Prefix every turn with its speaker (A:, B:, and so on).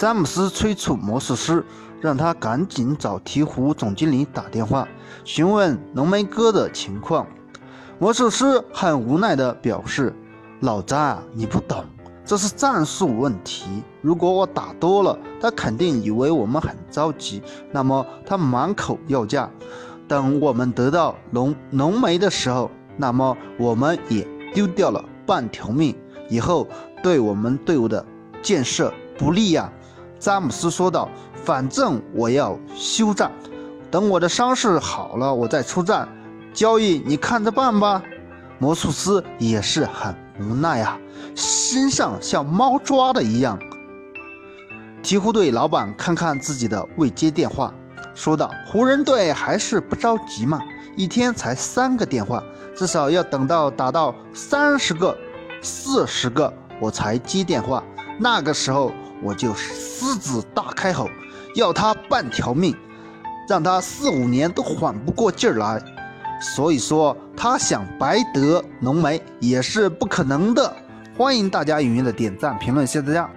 A: 詹姆斯催促魔术师，让他赶紧找鹈鹕总经理打电话，询问浓眉哥的情况。魔术师很无奈地表示：“老詹，你不懂，这是战术问题。如果我打多了，他肯定以为我们很着急，那么他满口要价。等我们得到浓浓眉的时候，那么我们也丢掉了半条命，以后对我们队伍的建设不利呀。”詹姆斯说道：“反正我要休战，等我的伤势好了，我再出战。交易你看着办吧。”魔术师也是很无奈啊，心上像猫抓的一样。鹈鹕队老板看看自己的未接电话，说道：“湖人队还是不着急嘛，一天才三个电话，至少要等到打到三十个、四十个我才接电话。那个时候。”我就狮子大开口，要他半条命，让他四五年都缓不过劲儿来。所以说，他想白得浓眉也是不可能的。欢迎大家踊跃的点赞、评论，谢谢大家。